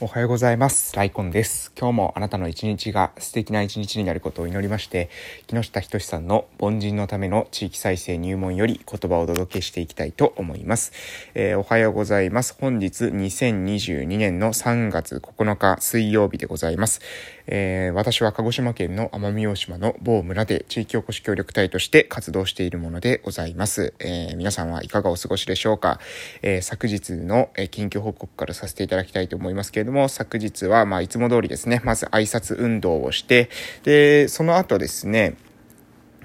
おはようございます。ライコンです。今日もあなたの一日が素敵な一日になることを祈りまして、木下仁さんの凡人のための地域再生入門より言葉をお届けしていきたいと思います。えー、おはようございます。本日2022年の3月9日水曜日でございます。えー、私は鹿児島県の奄美大島の某村で地域おこし協力隊として活動しているものでございます。えー、皆さんはいかがお過ごしでしょうか、え昨日の近況報告からさせていただきたいと思いますけれども、昨日は、まあ、いつも通りですね、まず挨拶運動をして、で、その後ですね、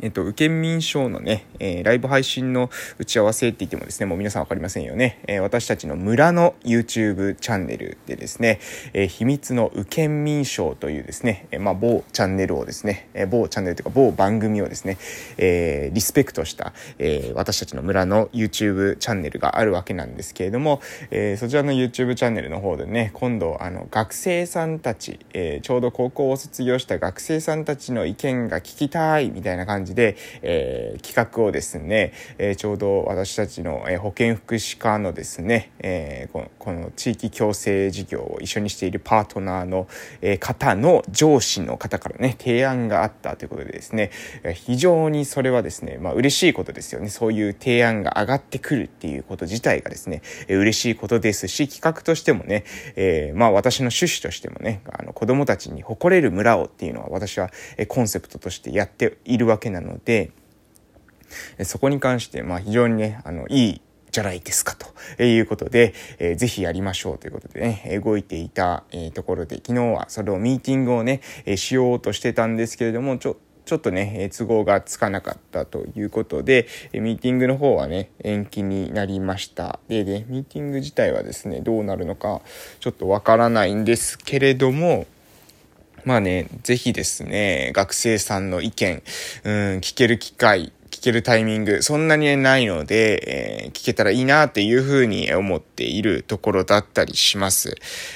えっと、受験民賞のね、えー、ライブ配信の打ち合わせって言ってもですね、もう皆さんわかりませんよね。えー、私たちの村の YouTube チャンネルでですね、えー、秘密の受験民賞というですね、えまあ、某チャンネルをですね、え某チャンネルというか某番組をですね、えリスペクトした、え私たちの村の YouTube チャンネルがあるわけなんですけれども、えそちらの YouTube チャンネルの方でね、今度、あの、学生さんたち、えちょうど高校を卒業した学生さんたちの意見が聞きたいみたいな感じじで、えー、企画をですね、えー、ちょうど私たちの、えー、保健福祉課のですね、えー、このこの地域共生事業を一緒にしているパートナーの、えー、方の上司の方からね、提案があったということでですね、非常にそれはですね、まあ嬉しいことですよね。そういう提案が上がってくるっていうこと自体がですね、嬉しいことですし、企画としてもね、えー、まあ私の趣旨としてもね、あの子供たちに誇れる村をっていうのは私はコンセプトとしてやっているわけなんですなので、そこに関して、まあ非常にね、あの、いいじゃないですかということで、えー、ぜひやりましょうということでね、動いていた、え、ところで、昨日はそれをミーティングをね、えしようとしてたんですけれども、ちょ、ちょっとね、都合がつかなかったということで、ミーティングの方はね、延期になりました。で、で、ミーティング自体はですね、どうなるのか、ちょっとわからないんですけれども、まあね、ぜひですね、学生さんの意見、うん、聞ける機会、聞けるタイミング、そんなにないので、えー、聞けたらいいなっていうふうに思っているところだったりします。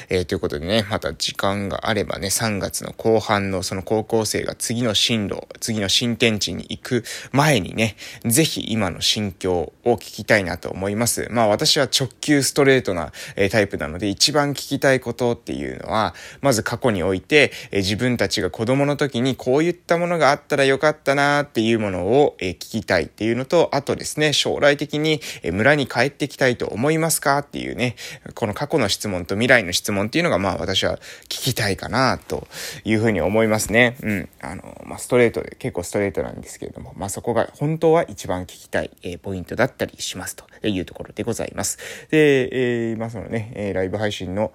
えー、ということでね、また時間があればね、3月の後半のその高校生が次の進路、次の新天地に行く前にね、ぜひ今の心境を聞きたいなと思います。まあ私は直球ストレートな、えー、タイプなので、一番聞きたいことっていうのは、まず過去において、えー、自分たちが子供の時にこういったものがあったらよかったなっていうものを、えー、聞聞きたいっていうのと、あとですね、将来的に村に帰ってきたいと思いますかっていうね、この過去の質問と未来の質問っていうのが、まあ私は聞きたいかなというふうに思いますね。うん。あの、まあストレートで、結構ストレートなんですけれども、まあそこが本当は一番聞きたい、えー、ポイントだったりしますというところでございます。で、えー、まあそのね、ライブ配信の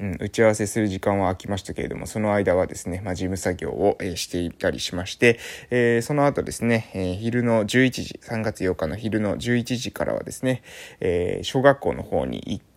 うん、打ち合わせする時間は空きましたけれども、その間はですね、まあ、事務作業を、えー、していたりしまして、えー、その後ですね、えー、昼の11時、3月8日の昼の11時からはですね、え小学校の方に行って、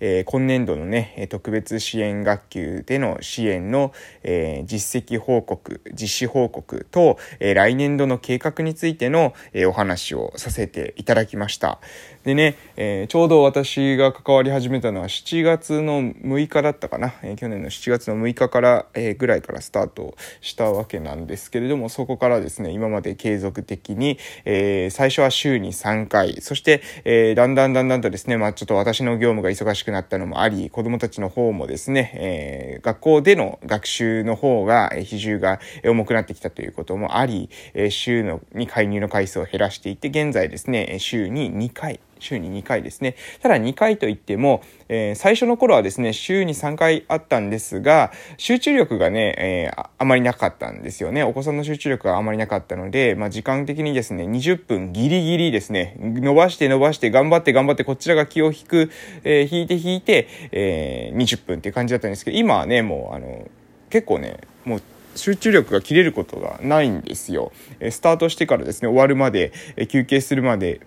え今年度のね、特別支援学級での支援の、え実績報告、実施報告と、え来年度の計画についての、えお話をさせていただきました。でね、えー、ちょうど私が関わり始めたのは7月の6日だったかな。えー、去年の7月の6日から、えー、ぐらいからスタートしたわけなんですけれども、そこからですね、今まで継続的に、えー、最初は週に3回、そして、えー、だんだんだんだんとですね、まあちょっと私の業務が忙しくなったのもあり、子供たちの方もですね、えー、学校での学習の方が、え比重が重くなってきたということもあり、え週のに介入の回数を減らしていって、現在ですね、週に2回、週に2回ですね。ただ2回といっても、えー、最初の頃はですね、週に3回あったんですが、集中力がね、えー、あまりなかったんですよね。お子さんの集中力があまりなかったので、まあ、時間的にですね、20分ギリギリですね、伸ばして伸ばして頑張って頑張ってこちらが気を引く、えー、引いて引いて、えー、20分っていう感じだったんですけど、今はね、もうあの、結構ね、もう集中力が切れることがないんですよ。スタートしてからですね、終わるまで、休憩するまで、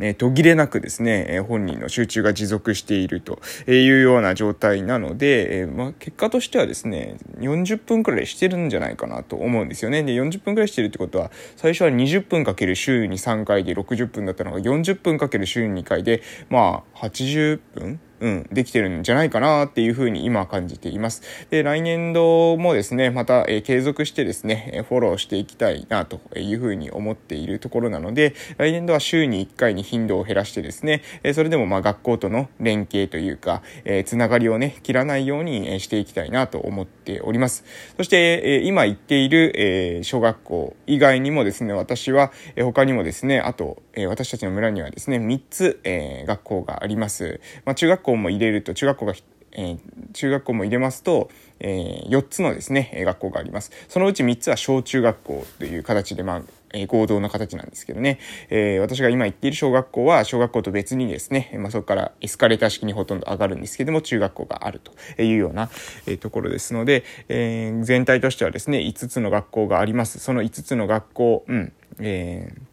え途切れなくですね、え本人の集中が持続しているというような状態なので、えまあ、結果としてはですね、40分くらいしてるんじゃないかなと思うんですよね。で、40分くらいしてるってことは、最初は20分かける週に3回で60分だったのが40分かける週に2回で、まあ、80分うん、できてるんじゃないかなっていうふうに今感じています。で、来年度もですね、また、えー、継続してですね、フォローしていきたいなというふうに思っているところなので、来年度は週に1回に頻度を減らしてですね、えー、それでもまあ学校との連携というか、えー、つながりをね、切らないようにしていきたいなと思っております。そして、えー、今行っている、えー、小学校以外にもですね、私は、えー、他にもですね、あと、えー、私たちの村にはですね、3つ、えー、学校があります。まあ、中学校も入れると、中学校が、えー、中学校も入れますと、えー、4つのですね、学校があります。そのうち3つは小中学校という形で、まあ、え、合同の形なんですけどね、えー、私が今行っている小学校は、小学校と別にですね、まあ、そこからエスカレーター式にほとんど上がるんですけども、中学校があるというような、え、ところですので、えー、全体としてはですね、5つの学校があります。その5つの学校、うん、えー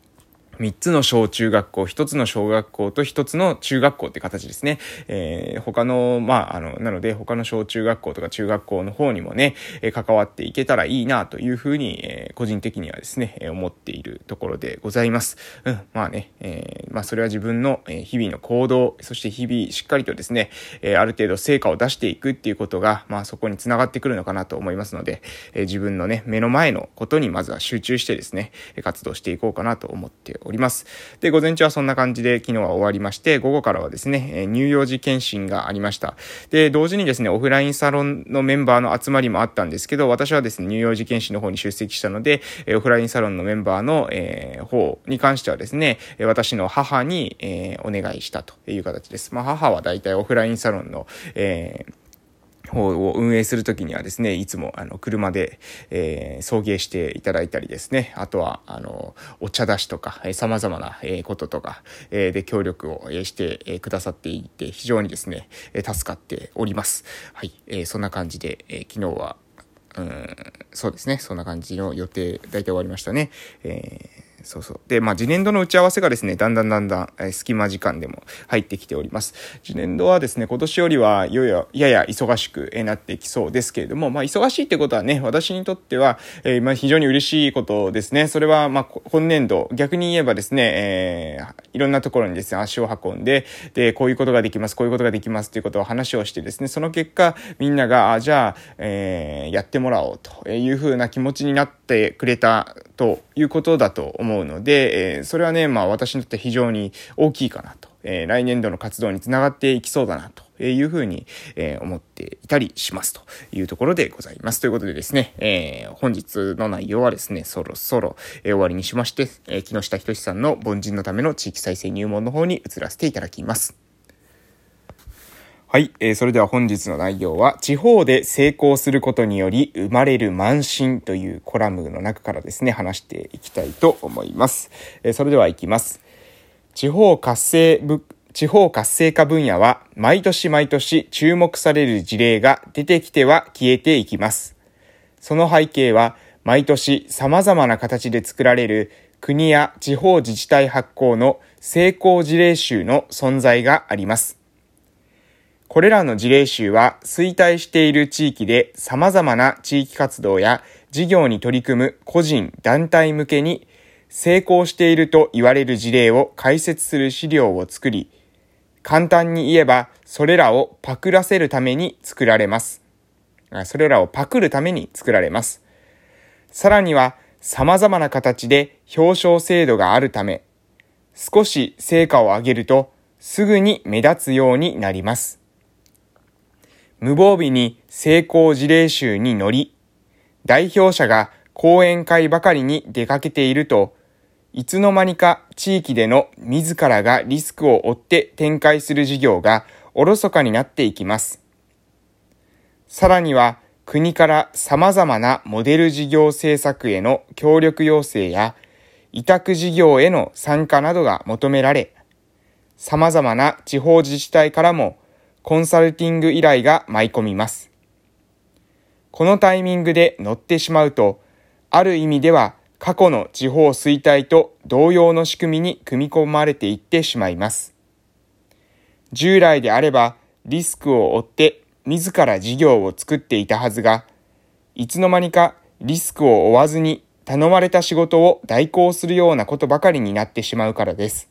3つの小中学校、1つの小学校と1つの中学校って形ですね。えー、他の、まあ、あの、なので他の小中学校とか中学校の方にもね、えー、関わっていけたらいいなというふうに、えー、個人的にはですね、えー、思っているところでございます。うん、まあね、えー、まあそれは自分の日々の行動、そして日々しっかりとですね、えー、ある程度成果を出していくっていうことが、まあそこにつながってくるのかなと思いますので、えー、自分のね、目の前のことにまずは集中してですね、活動していこうかなと思っております。りますで、午前中はそんな感じで昨日は終わりまして、午後からはですね、乳幼児検診がありました。で、同時にですね、オフラインサロンのメンバーの集まりもあったんですけど、私はですね、乳幼児検診の方に出席したので、オフラインサロンのメンバーの、えー、方に関してはですね、私の母に、えー、お願いしたという形です。まあ、母は大体オフラインサロンの、えー方を運営するときにはですね、いつもあの車で、えー、送迎していただいたりですね、あとはあのお茶出しとか、えー、様々な、えこととか、えー、で協力をして、くださっていて、非常にですね、え、助かっております。はい、えー、そんな感じで、えー、昨日は、うん、そうですね、そんな感じの予定、大体終わりましたね。えーそうそう。で、まあ、次年度の打ち合わせがですね、だんだんだんだん、えー、隙間時間でも入ってきております。次年度はですね、今年よりは、やや、やや忙しくえなってきそうですけれども、まあ、忙しいってことはね、私にとっては、えー、まあ、非常に嬉しいことですね。それは、まあ、今年度、逆に言えばですね、えー、いろんなところにですね、足を運んで、で、こういうことができます、こういうことができますということを話をしてですね、その結果、みんなが、あ、じゃあ、えー、やってもらおうというふうな気持ちになってくれたということだと思います思うので、えー、それはね、まあ私にとって非常に大きいかなと、えー、来年度の活動につながっていきそうだなと。いうふうに、えー、思っていたりしますというところでございます。ということでですね、えー、本日の内容はですね、そろそろ、えー、終わりにしまして、え、木下仁さんの凡人のための地域再生入門の方に移らせていただきます。はい、えー、それでは本日の内容は、地方で成功することにより生まれる慢心というコラムの中からですね、話していきたいと思います。えー、それでは行きます。地方活性部、地方活性化分野は毎年毎年注目される事例が出てきては消えていきます。その背景は毎年様々な形で作られる国や地方自治体発行の成功事例集の存在があります。これらの事例集は衰退している地域で様々な地域活動や事業に取り組む個人、団体向けに成功していると言われる事例を解説する資料を作り、簡単に言えばそれらをパクらせるために作られます。それらをパクるために作られます。さらには様々な形で表彰制度があるため、少し成果を上げるとすぐに目立つようになります。無防備に成功事例集に乗り、代表者が講演会ばかりに出かけていると、いつの間にか地域での自らがリスクを負って展開する事業がおろそかになっていきます。さらには国から様々なモデル事業政策への協力要請や委託事業への参加などが求められ、様々な地方自治体からもコンサルティング依頼が舞い込みます。このタイミングで乗ってしまうと、ある意味では過去の地方衰退と同様の仕組みに組み込まれていってしまいます。従来であればリスクを負って自ら事業を作っていたはずが、いつの間にかリスクを負わずに頼まれた仕事を代行するようなことばかりになってしまうからです。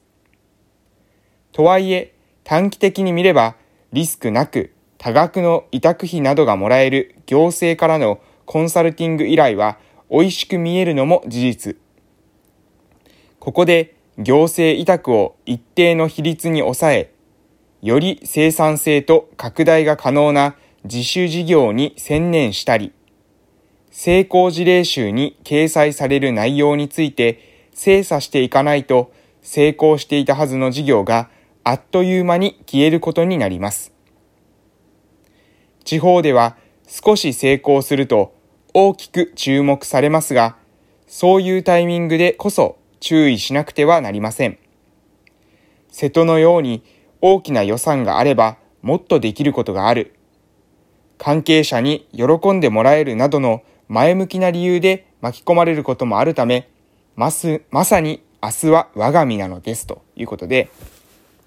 とはいえ、短期的に見ればリスクなく多額の委託費などがもらえる行政からのコンサルティング依頼は美味しく見えるのも事実。ここで行政委託を一定の比率に抑え、より生産性と拡大が可能な自主事業に専念したり、成功事例集に掲載される内容について精査していかないと成功していたはずの事業があっという間に消えることになります。地方では少し成功すると大きく注目されますが、そういうタイミングでこそ注意しなくてはなりません。瀬戸のように大きな予算があればもっとできることがある。関係者に喜んでもらえるなどの前向きな理由で巻き込まれることもあるため、ます、まさに明日は我が身なのですということで、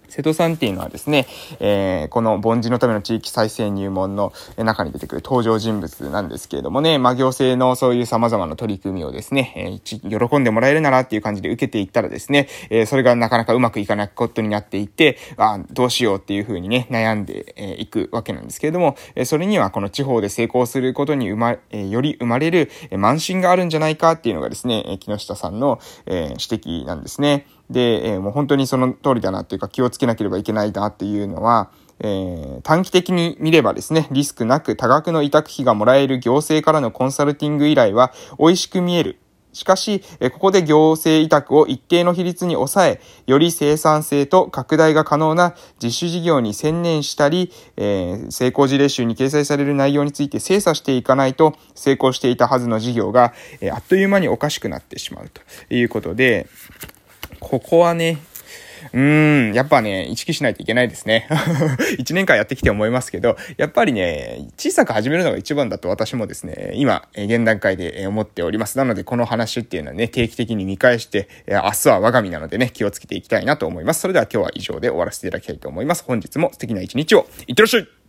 瀬戸さんっていうのはですね、えー、この凡人のための地域再生入門の中に出てくる登場人物なんですけれどもね、まあ、行政のそういう様々な取り組みをですね、えー、喜んでもらえるならっていう感じで受けていったらですね、えー、それがなかなかうまくいかないことになっていて、あどうしようっていうふうにね、悩んでい、えー、くわけなんですけれども、え、それにはこの地方で成功することに生ま、え、より生まれる、えー、慢心があるんじゃないかっていうのがですね、木下さんの、え、指摘なんですね。で、えー、もう本当にその通りだなっていうか気をつけなければいけないなっていうのは、えー、短期的に見ればですね、リスクなく多額の委託費がもらえる行政からのコンサルティング依頼は美味しく見える。しかし、ここで行政委託を一定の比率に抑え、より生産性と拡大が可能な実習事業に専念したり、えー、成功事例集に掲載される内容について精査していかないと、成功していたはずの事業が、えー、あっという間におかしくなってしまうということで、ここはね、うーん、やっぱね、意識しないといけないですね。1年間やってきて思いますけど、やっぱりね、小さく始めるのが一番だと私もですね、今、現段階で思っております。なので、この話っていうのはね、定期的に見返して、明日は我が身なのでね、気をつけていきたいなと思います。それでは今日は以上で終わらせていただきたいと思います。本日も素敵な一日を、いってらっしゃい